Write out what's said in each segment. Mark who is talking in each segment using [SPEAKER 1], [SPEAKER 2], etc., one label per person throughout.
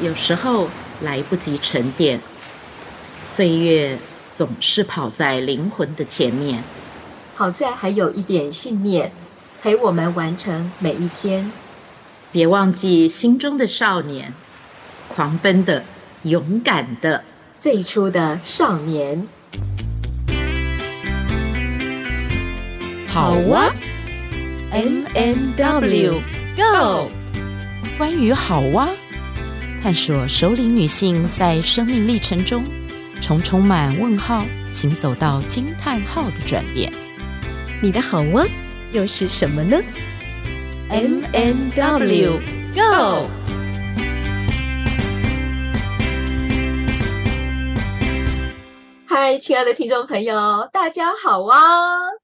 [SPEAKER 1] 有时候来不及沉淀，岁月总是跑在灵魂的前面。
[SPEAKER 2] 好在还有一点信念，陪我们完成每一天。
[SPEAKER 1] 别忘记心中的少年，狂奔的、勇敢的、
[SPEAKER 2] 最初的少年。
[SPEAKER 3] 好哇，M M W Go！关于好哇，探索首领女性在生命历程中从充满问号行走到惊叹号的转变。
[SPEAKER 2] 你的好哇又是什么呢？M M W Go！嗨，亲爱的听众朋友，大家好啊！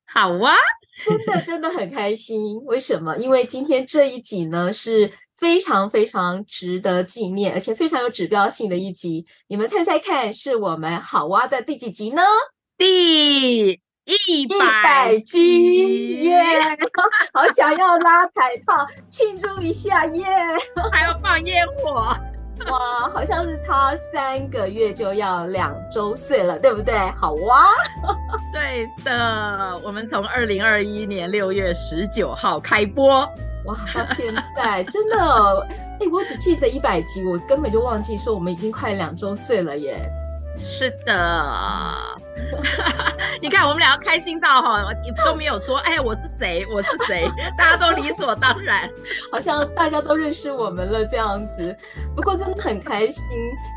[SPEAKER 1] 好啊，
[SPEAKER 2] 真的真的很开心。为什么？因为今天这一集呢是非常非常值得纪念，而且非常有指标性的一集。你们猜猜看，是我们好哇的第几集呢？
[SPEAKER 1] 第。一百集
[SPEAKER 2] 耶！好想要拉彩炮庆祝一下耶！
[SPEAKER 1] 还要放烟火
[SPEAKER 2] 哇！好像是差三个月就要两周岁了，对不对？好哇！
[SPEAKER 1] 对的，我们从二零二一年六月十九号开播
[SPEAKER 2] 哇，到现在真的哎，我只记得一百集，我根本就忘记说我们已经快两周岁了耶！
[SPEAKER 1] 是的。你看，我们两个开心到哈，都没有说，哎，我是谁，我是谁，大家都理所当然，
[SPEAKER 2] 好像大家都认识我们了这样子。不过真的很开心，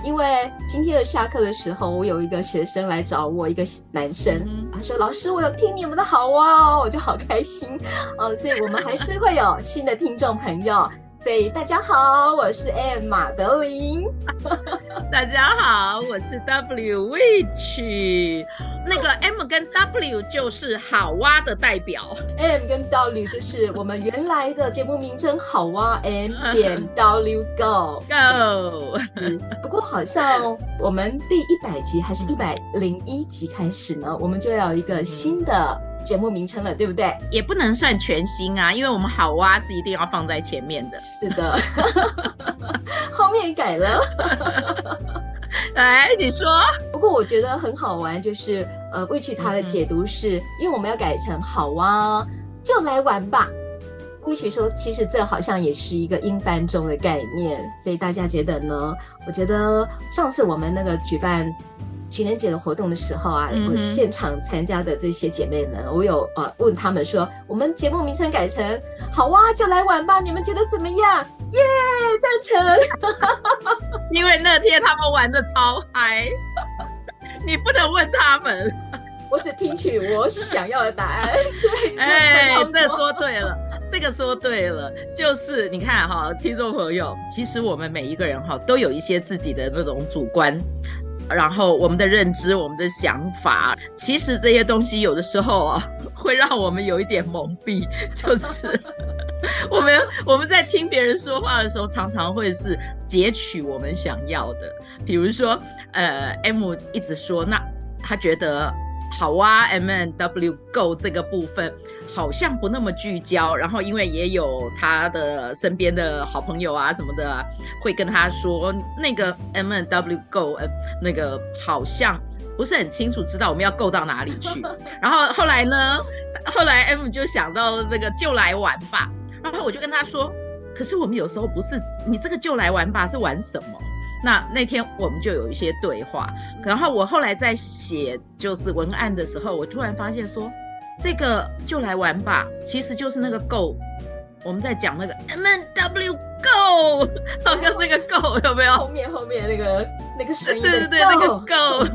[SPEAKER 2] 因为今天的下课的时候，我有一个学生来找我，一个男生，他说：“老师，我有听你们的好哇哦，我就好开心。”哦，所以我们还是会有新的听众朋友。所以大家好，我是 M 马德琳。
[SPEAKER 1] 大家好，我是 W Witch。那个 M 跟 W 就是好哇的代表
[SPEAKER 2] ，M 跟 W 就是我们原来的节目名称好哇 M 点 W Go
[SPEAKER 1] Go。
[SPEAKER 2] 不过好像我们第一百集还是一百零一集开始呢，我们就要有一个新的。节目名称了，对不对？
[SPEAKER 1] 也不能算全新啊，因为我们好哇是一定要放在前面的。
[SPEAKER 2] 是的，后面改了。
[SPEAKER 1] 来，你说。
[SPEAKER 2] 不过我觉得很好玩，就是呃，Witch 他的解读是、嗯、因为我们要改成好哇，就来玩吧。Witch 说，其实这好像也是一个英翻中的概念，所以大家觉得呢？我觉得上次我们那个举办。情人节的活动的时候啊，我现场参加的这些姐妹们，我有呃问他们说，我们节目名称改成好哇，就来玩吧，你们觉得怎么样？耶，赞成！
[SPEAKER 1] 因为那天他们玩的超嗨，你不能问他们，
[SPEAKER 2] 我只听取我想要的答案。
[SPEAKER 1] 哎，这说对了，这个说对了，就是你看哈，听众朋友，其实我们每一个人哈都有一些自己的那种主观。然后我们的认知，我们的想法，其实这些东西有的时候啊，会让我们有一点蒙蔽。就是 我们我们在听别人说话的时候，常常会是截取我们想要的。比如说，呃，M 一直说，那他觉得好哇，M N W Go 这个部分。好像不那么聚焦，然后因为也有他的身边的好朋友啊什么的，会跟他说那个 M N W Go，呃，那个好像不是很清楚知道我们要 Go 到哪里去。然后后来呢，后来 M 就想到了这个就来玩吧，然后我就跟他说，可是我们有时候不是你这个就来玩吧是玩什么？那那天我们就有一些对话，然后我后来在写就是文案的时候，我突然发现说。这个就来玩吧，其实就是那个 Go，我们在讲那个 M N W Go，好像那个 Go 有没有？
[SPEAKER 2] 后面后面那个那个声音
[SPEAKER 1] 对对对，那个 Go。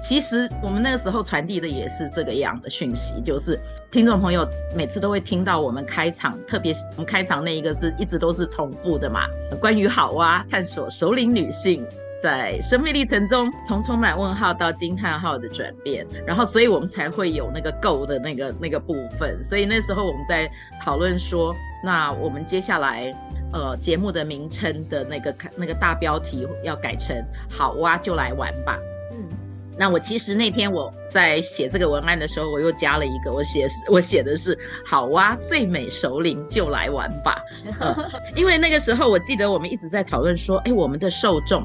[SPEAKER 1] 其实我们那个时候传递的也是这个样的讯息，就是听众朋友每次都会听到我们开场，特别我们开场那一个是一直都是重复的嘛，关于好哇，探索首领女性。在生命历程中，从充满问号到惊叹号的转变，然后，所以我们才会有那个 Go 的那个那个部分。所以那时候我们在讨论说，那我们接下来，呃，节目的名称的那个那个大标题要改成“好哇，就来玩吧”。嗯，那我其实那天我在写这个文案的时候，我又加了一个，我写我写的是“好哇，最美首领就来玩吧”，嗯，因为那个时候我记得我们一直在讨论说，哎，我们的受众。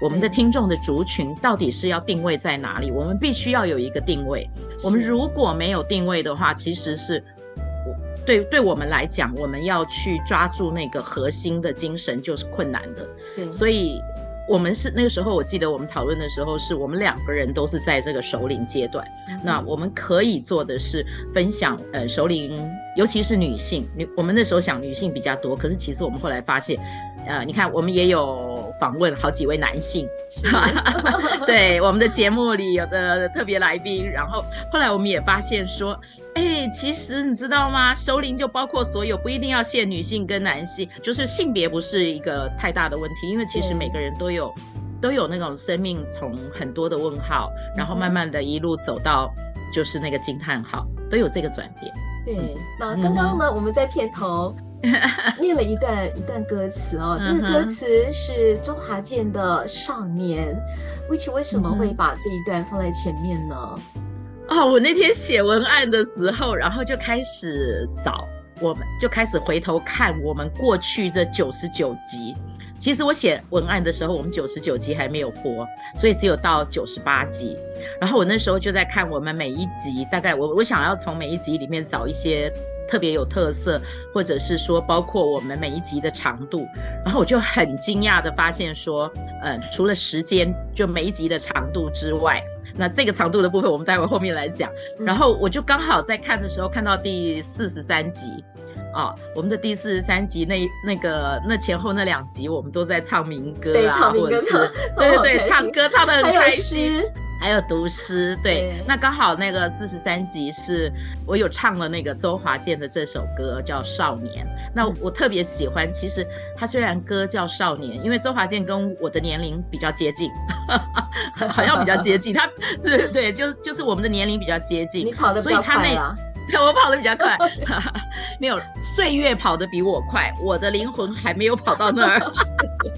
[SPEAKER 1] 我们的听众的族群到底是要定位在哪里？我们必须要有一个定位。我们如果没有定位的话，其实是，对对我们来讲，我们要去抓住那个核心的精神就是困难的。所以，我们是那个时候，我记得我们讨论的时候，是我们两个人都是在这个首领阶段。那我们可以做的是分享，呃，首领，尤其是女性。女，我们那时候想女性比较多，可是其实我们后来发现。呃，你看，我们也有访问好几位男性，对我们的节目里有的特别来宾。然后后来我们也发现说，哎，其实你知道吗？熟龄就包括所有，不一定要限女性跟男性，就是性别不是一个太大的问题，因为其实每个人都有都有那种生命从很多的问号，然后慢慢的一路走到就是那个惊叹号，都有这个转变。
[SPEAKER 2] 对，那刚刚呢，嗯、我们在片头。念了一段一段歌词哦，这个歌词是周华健的《少年》。Witch 为什么会把这一段放在前面呢？
[SPEAKER 1] 啊、哦，我那天写文案的时候，然后就开始找，我们就开始回头看我们过去这九十九集。其实我写文案的时候，我们九十九集还没有播，所以只有到九十八集。然后我那时候就在看我们每一集，大概我我想要从每一集里面找一些。特别有特色，或者是说包括我们每一集的长度，然后我就很惊讶的发现说，呃，除了时间就每一集的长度之外，那这个长度的部分我们待会后面来讲。然后我就刚好在看的时候看到第四十三集，啊，我们的第四十三集那那个那前后那两集我们都在唱民歌啊，
[SPEAKER 2] 唱民歌，
[SPEAKER 1] 对对对，唱歌唱得很开心。还有读诗，对，对，那刚好那个四十三集是我有唱了那个周华健的这首歌，叫《少年》。那我特别喜欢，其实他虽然歌叫《少年》，因为周华健跟我的年龄比较接近，好像比较接近，他是对，就就是我们的年龄比较接近。
[SPEAKER 2] 你跑得比较快啊？
[SPEAKER 1] 我跑得比较快，没有岁月跑得比我快，我的灵魂还没有跑到那儿，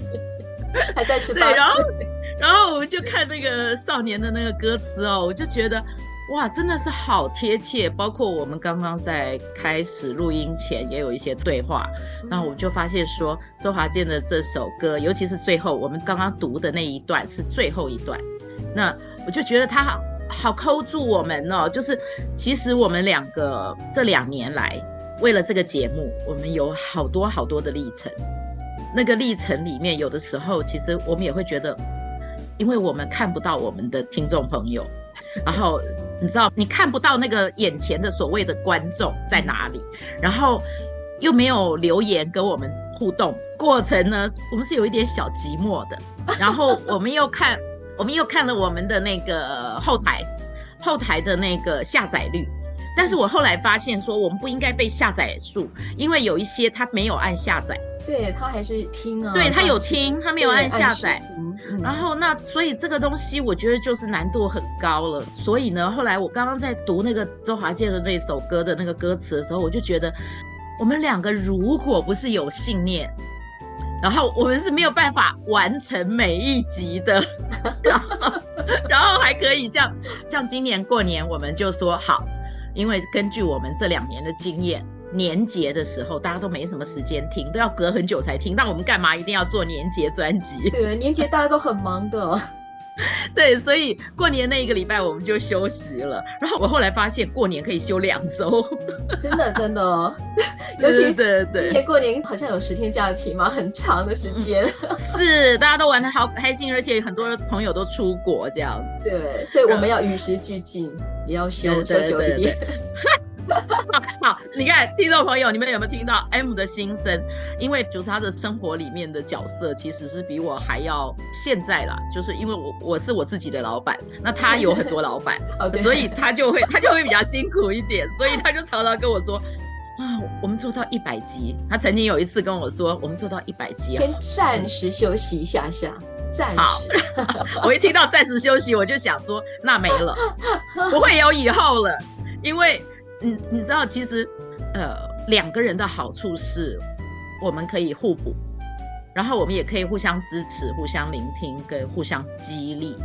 [SPEAKER 2] 还在十八岁。
[SPEAKER 1] 然后我们就看那个少年的那个歌词哦，我就觉得，哇，真的是好贴切。包括我们刚刚在开始录音前也有一些对话，然后我就发现说，周华健的这首歌，尤其是最后我们刚刚读的那一段是最后一段，那我就觉得他好好扣住我们哦。就是其实我们两个这两年来为了这个节目，我们有好多好多的历程。那个历程里面，有的时候其实我们也会觉得。因为我们看不到我们的听众朋友，然后你知道，你看不到那个眼前的所谓的观众在哪里，然后又没有留言跟我们互动，过程呢，我们是有一点小寂寞的。然后我们又看，我们又看了我们的那个后台，后台的那个下载率，但是我后来发现说，我们不应该被下载数，因为有一些他没有按下载。
[SPEAKER 2] 对，他还是听啊，
[SPEAKER 1] 对，他有听，他没有按下载。嗯、然后那所以这个东西我觉得就是难度很高了。所以呢，后来我刚刚在读那个周华健的那首歌的那个歌词的时候，我就觉得我们两个如果不是有信念，然后我们是没有办法完成每一集的。然后然后还可以像像今年过年我们就说好，因为根据我们这两年的经验。年节的时候，大家都没什么时间听，都要隔很久才听。那我们干嘛一定要做年节专辑？
[SPEAKER 2] 对，年节大家都很忙的。
[SPEAKER 1] 对，所以过年那一个礼拜我们就休息了。然后我后来发现，过年可以休两周。
[SPEAKER 2] 真的，真的哦。尤其
[SPEAKER 1] 对对，
[SPEAKER 2] 今年过年好像有十天假期嘛，很长的时间。
[SPEAKER 1] 嗯、是，大家都玩的好开心，而且很多朋友都出国这样子。
[SPEAKER 2] 对，所以我们要与时俱进，也要休休久一点。
[SPEAKER 1] 好，你看，听众朋友，你们有没有听到 M 的心声？因为就是他的生活里面的角色，其实是比我还要现在啦。就是因为我我是我自己的老板，那他有很多老板，所以他就会 他就会比较辛苦一点，所以他就常常跟我说啊，我们做到一百集。他曾经有一次跟我说，我们做到一百集，
[SPEAKER 2] 先暂时休息一下下，暂时。好
[SPEAKER 1] 我一听到暂时休息，我就想说，那没了，不会有以后了，因为。你你知道，其实，呃，两个人的好处是，我们可以互补，然后我们也可以互相支持、互相聆听跟互相激励。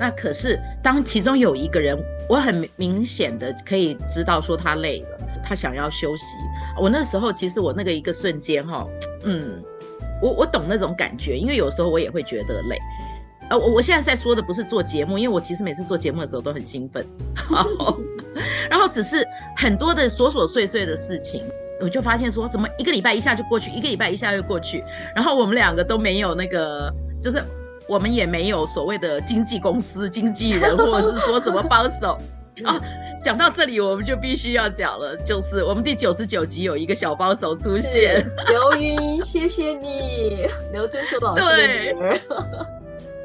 [SPEAKER 1] 那可是当其中有一个人，我很明显的可以知道说他累了，他想要休息。我那时候其实我那个一个瞬间哈，嗯，我我懂那种感觉，因为有时候我也会觉得累。呃，我我现在在说的不是做节目，因为我其实每次做节目的时候都很兴奋，好 然后只是很多的琐琐碎碎的事情。我就发现说，怎么一个礼拜一下就过去，一个礼拜一下就过去，然后我们两个都没有那个，就是我们也没有所谓的经纪公司、经纪人，或者是说什么帮手啊。讲到这里，我们就必须要讲了，就是我们第九十九集有一个小帮手出现，
[SPEAKER 2] 刘云，谢谢你，刘真树老师的女儿，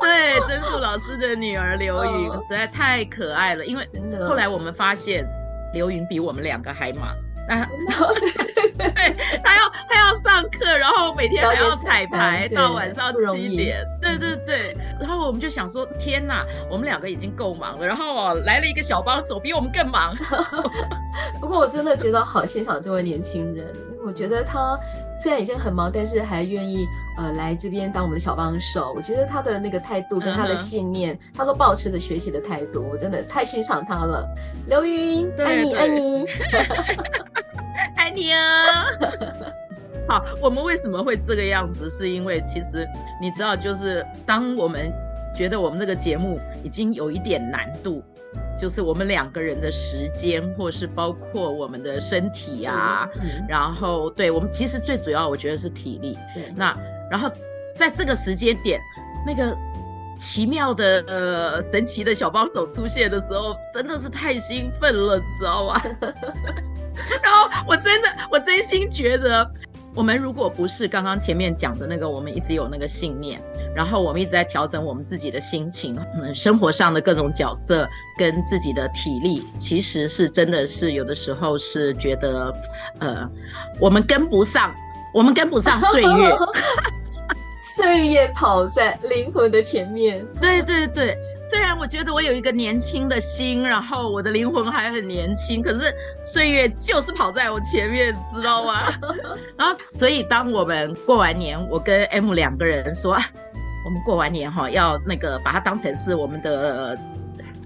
[SPEAKER 1] 对，曾树老师的女儿刘云、哦、实在太可爱了，因为后来我们发现刘云比我们两个还忙。啊，对，他要他要上课，然后每天还要彩排到晚上七点，对对对。然后我们就想说，天哪，我们两个已经够忙了，然后哦来了一个小帮手，比我们更忙。
[SPEAKER 2] 不过我真的觉得好欣赏这位年轻人，我觉得他虽然已经很忙，但是还愿意呃来这边当我们的小帮手。我觉得他的那个态度跟他的信念，他都保持着学习的态度，我真的太欣赏他了。刘云，爱你爱你。
[SPEAKER 1] 爱你啊！好，我们为什么会这个样子？是因为其实你知道，就是当我们觉得我们这个节目已经有一点难度，就是我们两个人的时间，或是包括我们的身体啊，嗯、然后对我们其实最主要，我觉得是体力。对，那然后在这个时间点，那个奇妙的呃神奇的小帮手出现的时候，真的是太兴奋了，你知道吗？然后我真的，我真心觉得，我们如果不是刚刚前面讲的那个，我们一直有那个信念，然后我们一直在调整我们自己的心情，嗯，生活上的各种角色跟自己的体力，其实是真的是有的时候是觉得，呃，我们跟不上，我们跟不上岁月，
[SPEAKER 2] 岁月跑在灵魂的前面，
[SPEAKER 1] 对对对。虽然我觉得我有一个年轻的心，然后我的灵魂还很年轻，可是岁月就是跑在我前面，知道吗？然后，所以当我们过完年，我跟 M 两个人说，我们过完年哈，要那个把它当成是我们的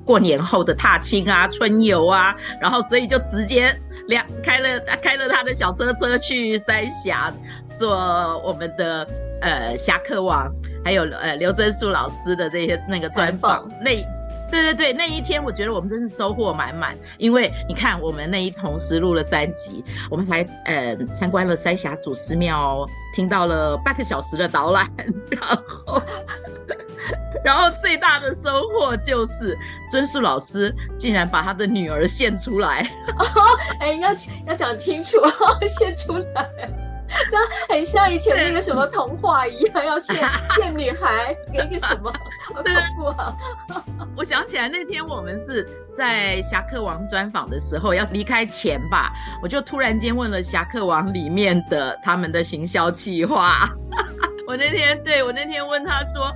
[SPEAKER 1] 过年后的踏青啊、春游啊，然后所以就直接两开了开了他的小车车去三峡做我们的呃侠客王。还有呃刘真树老师的这些那个专访，那对对对，那一天我觉得我们真是收获满满，因为你看我们那一同时录了三集，我们还呃参观了三峡祖师庙，听到了半个小时的导览，然后 然后最大的收获就是尊树老师竟然把他的女儿献出来，
[SPEAKER 2] 哦，哎要要讲清楚，献出来。这样很像以前那个什么童话一样，要献献 女孩给一个什么？好恐怖啊！
[SPEAKER 1] 我想起来那天我们是在侠客王专访的时候，要离开前吧，我就突然间问了侠客王里面的他们的行销计划。我那天对我那天问他说。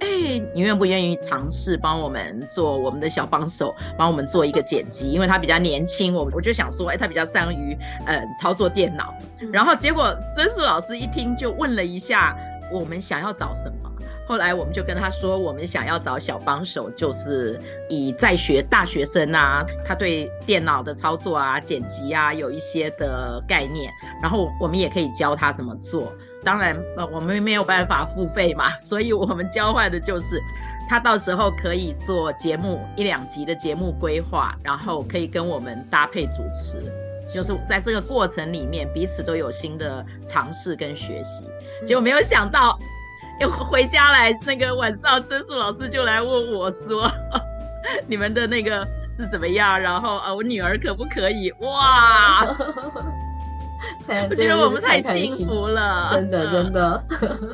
[SPEAKER 1] 哎，你愿不愿意尝试帮我们做我们的小帮手，帮我们做一个剪辑？因为他比较年轻，我我就想说，哎，他比较善于呃操作电脑。然后结果真树老师一听就问了一下，我们想要找什么？后来我们就跟他说，我们想要找小帮手，就是以在学大学生啊，他对电脑的操作啊、剪辑啊有一些的概念，然后我们也可以教他怎么做。当然，呃，我们没有办法付费嘛，所以我们交换的就是，他到时候可以做节目一两集的节目规划，然后可以跟我们搭配主持，就是在这个过程里面彼此都有新的尝试跟学习。结果没有想到，又回家来那个晚上，曾素老师就来问我说：“ 你们的那个是怎么样？然后啊，我女儿可不可以？”哇！我觉得我们太幸福了，
[SPEAKER 2] 真的真的。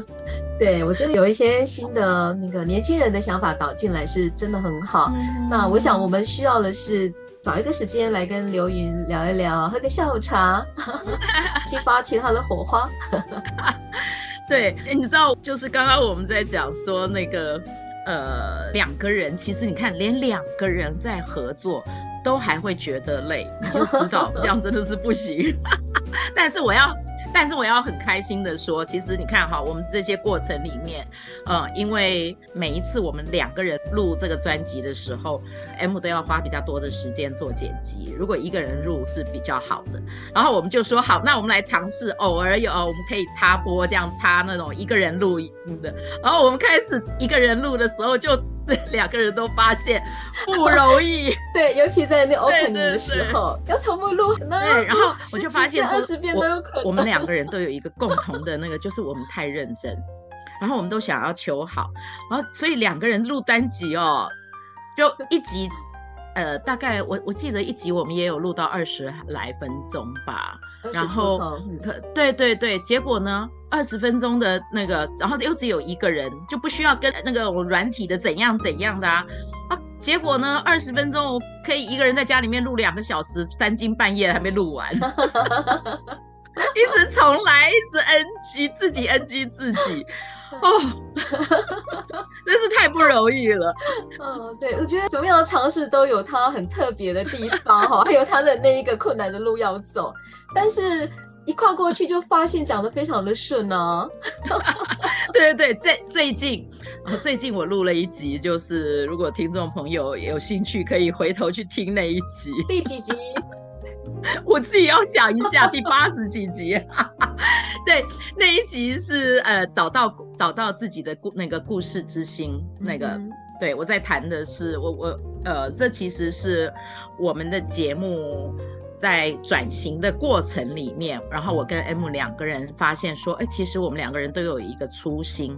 [SPEAKER 2] 对，我觉得有一些新的那个年轻人的想法导进来是真的很好。嗯、那我想我们需要的是找一个时间来跟刘云聊一聊，喝个下午茶，激发其他的火花。
[SPEAKER 1] 对，你知道，就是刚刚我们在讲说那个呃两个人，其实你看，连两个人在合作都还会觉得累，你就知道这样真的是不行。但是我要，但是我要很开心的说，其实你看哈，我们这些过程里面，呃，因为每一次我们两个人录这个专辑的时候，M 都要花比较多的时间做剪辑。如果一个人录是比较好的，然后我们就说好，那我们来尝试，偶尔有我们可以插播这样插那种一个人录音的。然后我们开始一个人录的时候就。对，两个人都发现不容易。
[SPEAKER 2] 对，尤其在那 opening 的时候，要重复录。
[SPEAKER 1] 对，然后我就发现说，我我们两个人都有一个共同的那个，就是我们太认真，然后我们都想要求好，然后所以两个人录单集哦，就一集。呃，大概我我记得一集我们也有录到二十来分钟吧，然后可对对对，结果呢，二十分钟的那个，然后又只有一个人，就不需要跟那个软体的怎样怎样的啊啊，结果呢，二十分钟我可以一个人在家里面录两个小时，三更半夜还没录完，一直重来，一直 NG 自己 NG 自己。哦，真是太不容易了。
[SPEAKER 2] 嗯，对，我觉得什么样的尝试都有它很特别的地方哈，还有它的那一个困难的路要走，但是一跨过去就发现讲的非常的顺啊。
[SPEAKER 1] 对对对，最最近，最近我录了一集，就是如果听众朋友有兴趣，可以回头去听那一集。
[SPEAKER 2] 第几集？
[SPEAKER 1] 我自己要想一下，第八十几集，对，那一集是呃找到找到自己的故那个故事之心，那个、嗯、对我在谈的是我我呃这其实是我们的节目在转型的过程里面，然后我跟 M 两个人发现说，哎，其实我们两个人都有一个初心，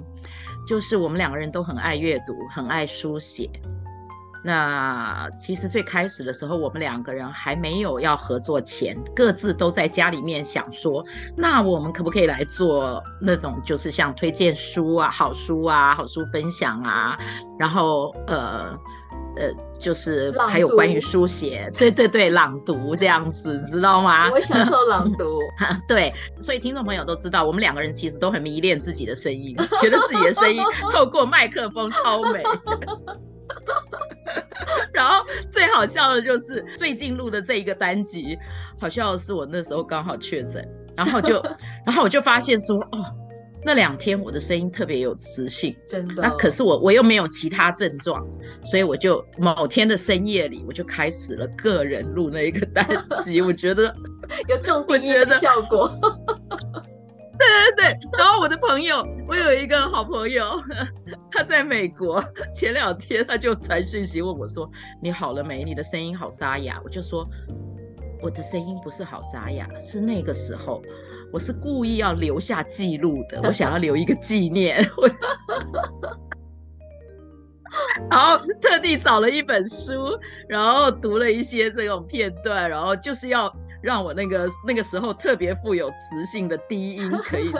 [SPEAKER 1] 就是我们两个人都很爱阅读，很爱书写。那其实最开始的时候，我们两个人还没有要合作前，各自都在家里面想说，那我们可不可以来做那种，就是像推荐书啊、好书啊、好书分享啊，然后呃呃，就是还有关于书写，对对对，朗读这样子，知道吗？
[SPEAKER 2] 我享受朗读，
[SPEAKER 1] 对，所以听众朋友都知道，我们两个人其实都很迷恋自己的声音，觉得自己的声音透过麦克风超美。然后最好笑的就是最近录的这一个单集，好像是我那时候刚好确诊，然后就，然后我就发现说，哦，那两天我的声音特别有磁性，
[SPEAKER 2] 真的。
[SPEAKER 1] 那可是我我又没有其他症状，所以我就某天的深夜里，我就开始了个人录那一个单集，我觉得
[SPEAKER 2] 有重低音的效果。
[SPEAKER 1] 对对对，然后我的朋友，我有一个好朋友，他在美国，前两天他就传讯息问我说：“你好了没？你的声音好沙哑。”我就说：“我的声音不是好沙哑，是那个时候，我是故意要留下记录的，我想要留一个纪念。”然后特地找了一本书，然后读了一些这种片段，然后就是要。让我那个那个时候特别富有磁性的低音可以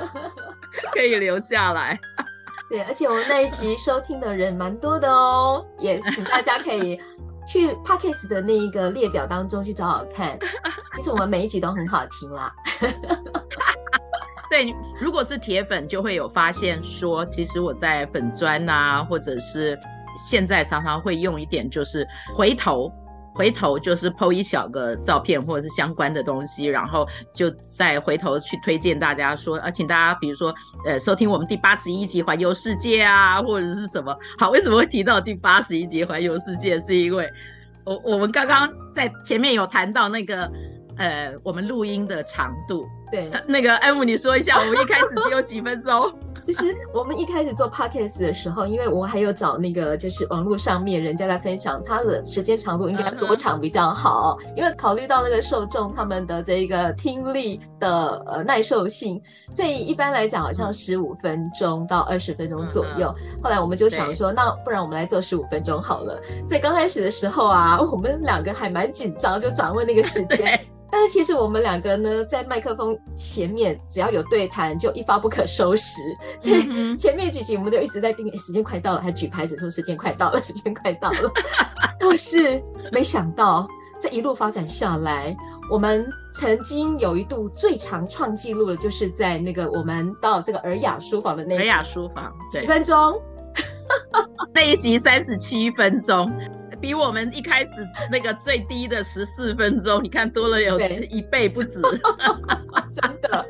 [SPEAKER 1] 可以留下来。
[SPEAKER 2] 对，而且我们那一集收听的人蛮多的哦，也请大家可以去 Podcast 的那一个列表当中去找找看。其实我们每一集都很好听啦。
[SPEAKER 1] 对，如果是铁粉就会有发现说，其实我在粉砖啊，或者是现在常常会用一点，就是回头。回头就是 po 一小个照片或者是相关的东西，然后就再回头去推荐大家说啊，请大家比如说呃收听我们第八十一集环游世界啊，或者是什么。好，为什么会提到第八十一集环游世界？是因为我我们刚刚在前面有谈到那个呃我们录音的长度。
[SPEAKER 2] 对，
[SPEAKER 1] 那个 M 你说一下，我们一开始只有几分钟。
[SPEAKER 2] 其实我们一开始做 podcast 的时候，因为我还有找那个就是网络上面人家在分享他的时间长度应该多长比较好，因为考虑到那个受众他们的这一个听力的呃耐受性，所以一般来讲好像十五分钟到二十分钟左右。后来我们就想说，那不然我们来做十五分钟好了。所以刚开始的时候啊，我们两个还蛮紧张，就掌握那个时间。但是其实我们两个呢，在麦克风前面只要有对谈，就一发不可收拾。所以前面几集我们都一直在盯，欸，时间快到了，还举牌子说时间快到了，时间快到了。但是没想到这一路发展下来，我们曾经有一度最长创纪录的，就是在那个我们到这个尔雅书房的那个
[SPEAKER 1] 尔雅书房几
[SPEAKER 2] 分钟，
[SPEAKER 1] 那一集三十七分钟。比我们一开始那个最低的十四分钟，你看多了有一倍不止，
[SPEAKER 2] 真的。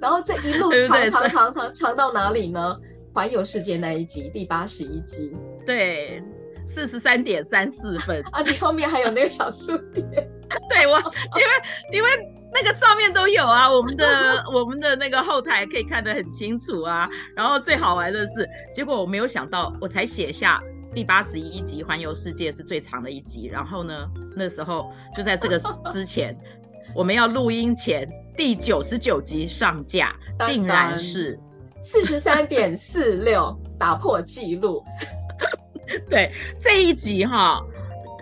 [SPEAKER 2] 然后这一路长长长长长到哪里呢？环游世界那一集，第八十一集，
[SPEAKER 1] 对，四十三点三四分
[SPEAKER 2] 啊！你后面还有那个小数点，
[SPEAKER 1] 对我，因为因为那个照面都有啊，我们的我们的那个后台可以看得很清楚啊。然后最好玩的是，结果我没有想到，我才写下第八十一集环游世界是最长的一集。然后呢，那时候就在这个 之前，我们要录音前第九十九集上架，竟然是。
[SPEAKER 2] 四十三点四六打破纪录，
[SPEAKER 1] 对这一集哈，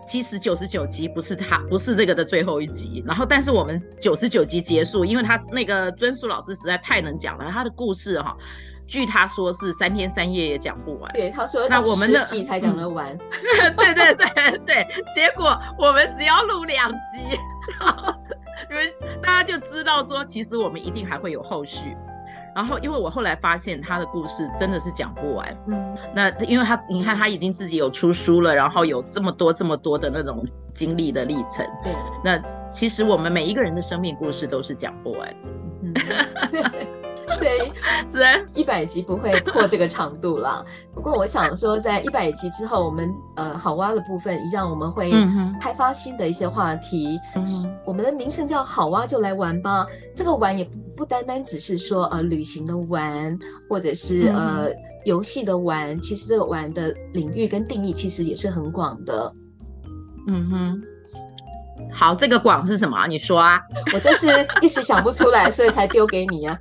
[SPEAKER 1] 其实九十九集不是他，不是这个的最后一集。然后，但是我们九十九集结束，因为他那个尊叔老师实在太能讲了，他的故事哈，据他说是三天三夜也讲不完。
[SPEAKER 2] 对，他说那我们的集才讲得完。
[SPEAKER 1] 嗯、对对对 对，结果我们只要录两集，因为大家就知道说，其实我们一定还会有后续。然后，因为我后来发现他的故事真的是讲不完。嗯，那因为他，你看他已经自己有出书了，然后有这么多这么多的那种经历的历程。对，那其实我们每一个人的生命故事都是讲不完。嗯。
[SPEAKER 2] 所以一百集不会破这个长度了。不过我想说，在一百集之后，我们呃好挖的部分一样，我们会开发新的一些话题。嗯、我们的名称叫好挖就来玩吧。这个玩也不不单单只是说呃旅行的玩，或者是呃游戏的玩。其实这个玩的领域跟定义其实也是很广的。
[SPEAKER 1] 嗯哼。好，这个广是什么？你说啊，
[SPEAKER 2] 我就是一时想不出来，所以才丢给你啊。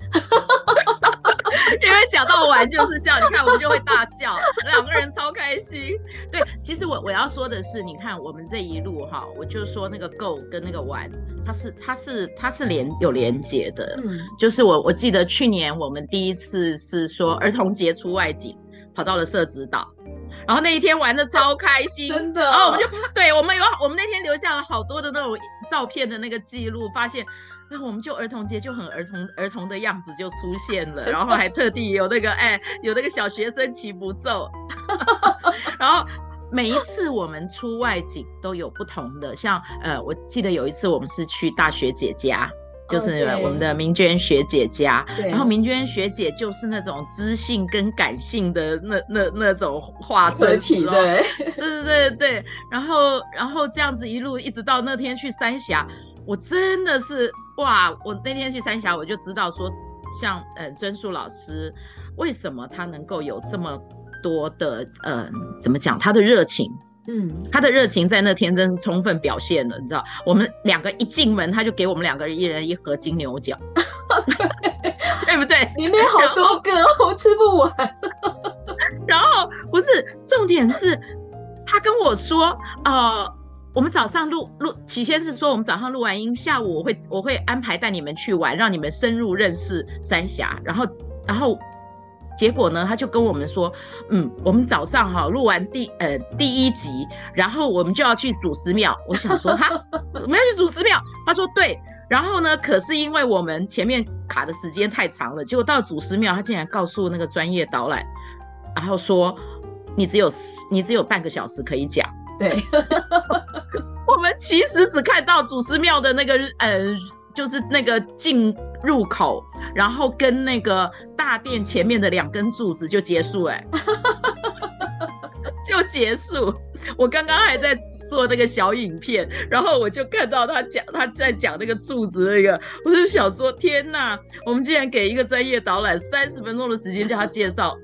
[SPEAKER 1] 讲到玩就是笑，你看我们就会大笑，两个人超开心。对，其实我我要说的是，你看我们这一路哈，我就说那个 go 跟那个玩，它是它是它是连有连结的。嗯，就是我我记得去年我们第一次是说儿童节出外景，跑到了社子岛。然后那一天玩的超开心，
[SPEAKER 2] 真的。
[SPEAKER 1] 然后我们就对我们有我们那天留下了好多的那种照片的那个记录，发现，然后我们就儿童节就很儿童儿童的样子就出现了，然后还特地有那个哎有那个小学生祈福咒，然后每一次我们出外景都有不同的，像呃我记得有一次我们是去大学姐家。就是我们的明娟学姐家，oh, 然后明娟学姐就是那种知性跟感性的那那那种化身体，对对对对对，然后然后这样子一路一直到那天去三峡，我真的是哇！我那天去三峡，我就知道说，像呃尊树老师，为什么他能够有这么多的呃怎么讲他的热情。嗯，他的热情在那天真是充分表现了，你知道，我们两个一进门，他就给我们两个人一人一盒金牛角，对不对？里
[SPEAKER 2] 面好多个，我吃不完。
[SPEAKER 1] 然后不是重点是，他跟我说，呃，我们早上录录，起先是说我们早上录完音，下午我会我会安排带你们去玩，让你们深入认识三峡，然后然后。结果呢，他就跟我们说，嗯，我们早上哈录完第呃第一集，然后我们就要去祖师庙。我想说哈，我们要去祖师庙。他说对，然后呢，可是因为我们前面卡的时间太长了，结果到祖师庙，他竟然告诉那个专业导览，然后说你只有你只有半个小时可以讲。
[SPEAKER 2] 对，
[SPEAKER 1] 我们其实只看到祖师庙的那个呃。就是那个进入口，然后跟那个大殿前面的两根柱子就结束，哎，就结束。我刚刚还在做那个小影片，然后我就看到他讲他在讲那个柱子那个，我就想说天哪，我们竟然给一个专业导览三十分钟的时间叫他介绍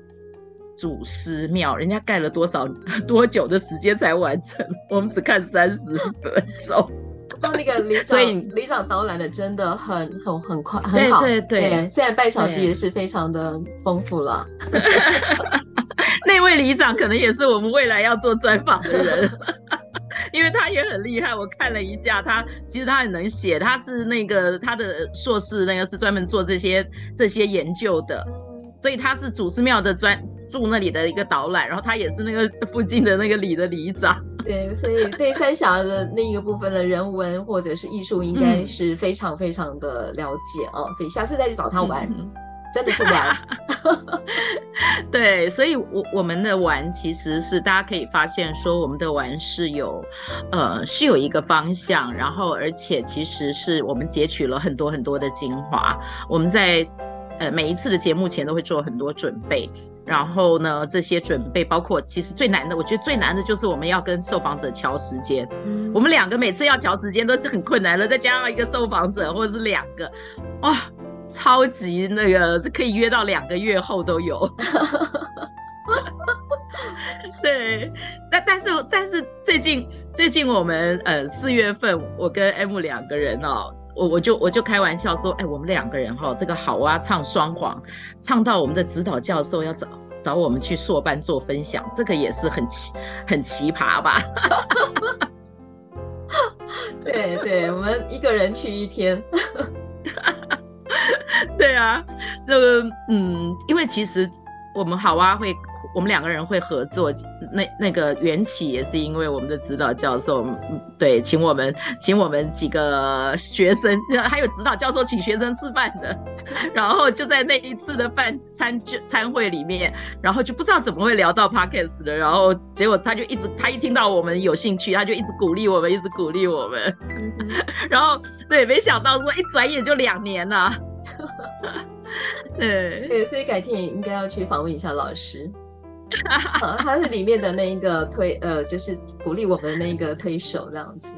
[SPEAKER 1] 祖师庙，人家盖了多少多久的时间才完成，我们只看三十分钟。
[SPEAKER 2] 帮那个里 长，所以里长导览的真的很很很快很好，
[SPEAKER 1] 对对对，对。
[SPEAKER 2] 现在拜场戏也是非常的丰富了。
[SPEAKER 1] 那位里长可能也是我们未来要做专访的人，因为他也很厉害。我看了一下，他其实他很能写，他是那个他的硕士那个是专门做这些这些研究的，所以他是祖师庙的专住那里的一个导览，然后他也是那个附近的那个里的里长。
[SPEAKER 2] 对，所以对三峡的那一个部分的人文或者是艺术，应该是非常非常的了解哦。所以下次再去找他玩，嗯、真的是玩。
[SPEAKER 1] 对，所以我我们的玩其实是大家可以发现说，我们的玩是有呃是有一个方向，然后而且其实是我们截取了很多很多的精华，我们在。呃，每一次的节目前都会做很多准备，然后呢，这些准备包括其实最难的，我觉得最难的就是我们要跟受访者乔时间。嗯，我们两个每次要乔时间都是很困难的，再加上一个受访者或者是两个，哇，超级那个可以约到两个月后都有。对，但但是但是最近最近我们呃四月份我跟 M 两个人哦。我我就我就开玩笑说，哎，我们两个人哈、哦，这个好啊，唱双簧，唱到我们的指导教授要找找我们去硕班做分享，这个也是很奇很奇葩吧？
[SPEAKER 2] 对对，我们一个人去一天。
[SPEAKER 1] 对啊，这个嗯，因为其实我们好啊会。我们两个人会合作，那那个缘起也是因为我们的指导教授，对，请我们请我们几个学生，还有指导教授请学生吃饭的，然后就在那一次的饭餐餐会里面，然后就不知道怎么会聊到 Podcast 的，然后结果他就一直他一听到我们有兴趣，他就一直鼓励我们，一直鼓励我们，然后对，没想到说一转眼就两年了，对。
[SPEAKER 2] 对，所以改天也应该要去访问一下老师。他是里面的那一个推，呃，就是鼓励我们的那一个推手这样子。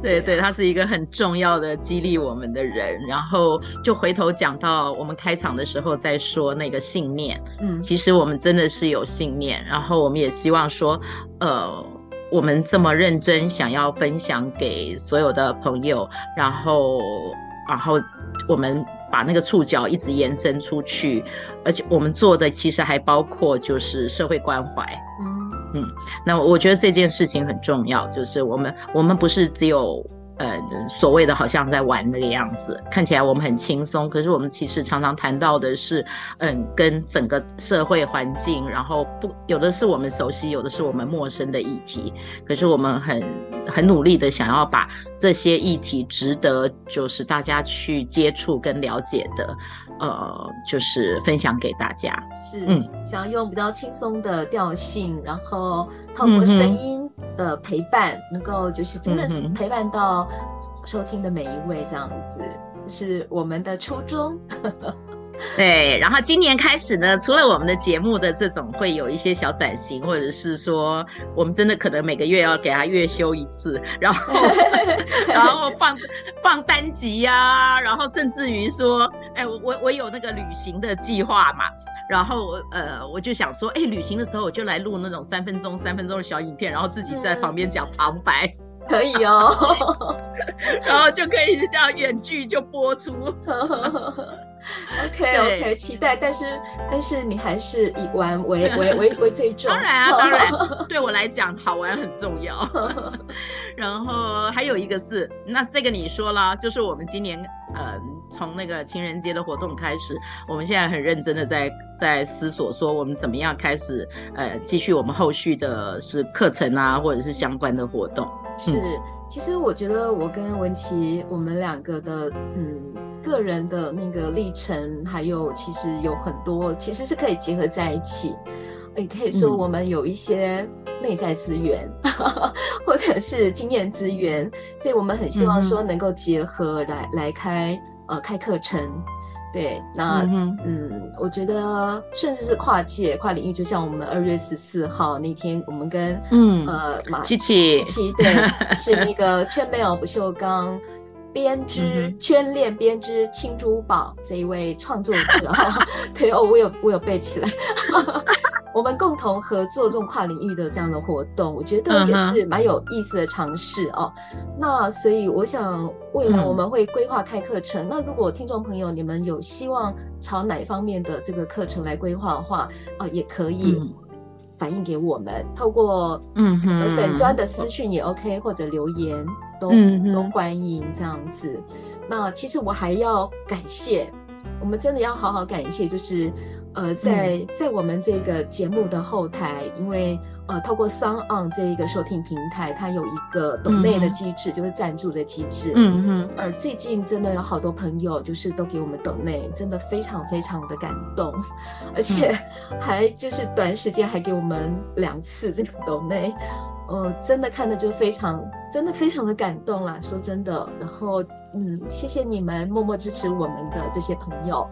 [SPEAKER 1] 对对，他是一个很重要的激励我们的人。然后就回头讲到我们开场的时候在说那个信念。嗯，其实我们真的是有信念，然后我们也希望说，呃，我们这么认真想要分享给所有的朋友，然后，然后我们。把那个触角一直延伸出去，而且我们做的其实还包括就是社会关怀。嗯嗯，那我觉得这件事情很重要，就是我们我们不是只有。呃，所谓的好像在玩那个样子，看起来我们很轻松，可是我们其实常常谈到的是，嗯，跟整个社会环境，然后不有的是我们熟悉，有的是我们陌生的议题，可是我们很很努力的想要把这些议题值得就是大家去接触跟了解的，呃，就是分享给大家。
[SPEAKER 2] 是，嗯，想要用比较轻松的调性，然后透过声音的陪伴，嗯、能够就是真的是陪伴到。收听的每一位，这样子是我们的初衷。
[SPEAKER 1] 对，然后今年开始呢，除了我们的节目的这种会有一些小转型，或者是说我们真的可能每个月要给他月休一次，然后 然后放放单集呀、啊，然后甚至于说，哎，我我我有那个旅行的计划嘛，然后呃，我就想说，哎，旅行的时候我就来录那种三分钟三分钟的小影片，然后自己在旁边讲旁白。嗯
[SPEAKER 2] 可以哦，
[SPEAKER 1] 然后就可以这样远距就播出。
[SPEAKER 2] OK OK，期待，但是但是你还是以玩为为为 为最重。
[SPEAKER 1] 当然啊，当然，对我来讲好玩很重要。然后还有一个是，那这个你说了，就是我们今年呃从那个情人节的活动开始，我们现在很认真的在在思索说我们怎么样开始呃继续我们后续的是课程啊或者是相关的活动。
[SPEAKER 2] 是，其实我觉得我跟文琪我们两个的嗯个人的那个历程，还有其实有很多其实是可以结合在一起，也可以说我们有一些内在资源，嗯、或者是经验资源，所以我们很希望说能够结合来、嗯、来开呃开课程。对，那嗯，嗯，我觉得甚至是跨界、跨领域，就像我们二月十四号那天，我们跟嗯呃马
[SPEAKER 1] 琪琪
[SPEAKER 2] 琪琪，对，是那个圈妹不锈钢编 织圈链编织青珠宝这一位创作者哈，对哦，我有我有背起来。我们共同合作这种跨领域的这样的活动，我觉得也是蛮有意思的尝试哦。Uh huh. 那所以我想，未来我们会规划开课程。嗯、那如果听众朋友你们有希望朝哪一方面的这个课程来规划的话，啊、呃，也可以反映给我们，嗯、透过嗯粉专的私讯也 OK，或者留言都、嗯、都欢迎这样子。那其实我还要感谢。我们真的要好好感谢，就是呃，在、嗯、在我们这个节目的后台，因为呃，透过 SoundOn 这一个收听平台，它有一个抖内的机制，嗯、就是赞助的机制。嗯嗯。而最近真的有好多朋友，就是都给我们抖内，真的非常非常的感动，而且还就是短时间还给我们两次这个抖内。呃，真的看的就非常，真的非常的感动啦。说真的，然后嗯，谢谢你们默默支持我们的这些朋友。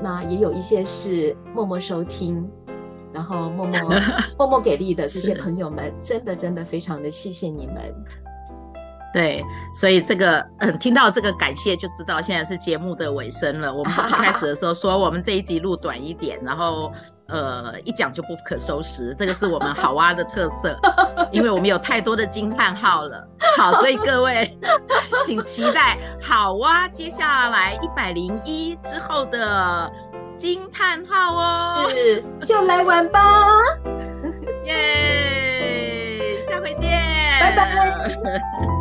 [SPEAKER 2] 那也有一些是默默收听，然后默默 默默给力的这些朋友们，真的真的非常的谢谢你们。
[SPEAKER 1] 对，所以这个嗯，听到这个感谢就知道现在是节目的尾声了。我们一开始的时候说我们这一集录短一点，然后。呃一讲就不可收拾这个是我们好蛙的特色 因为我们有太多的惊叹号了。好所以各位请期待好蛙接下来一百零一之后的惊叹号哦。
[SPEAKER 2] 是就来玩吧。耶下回见。拜拜。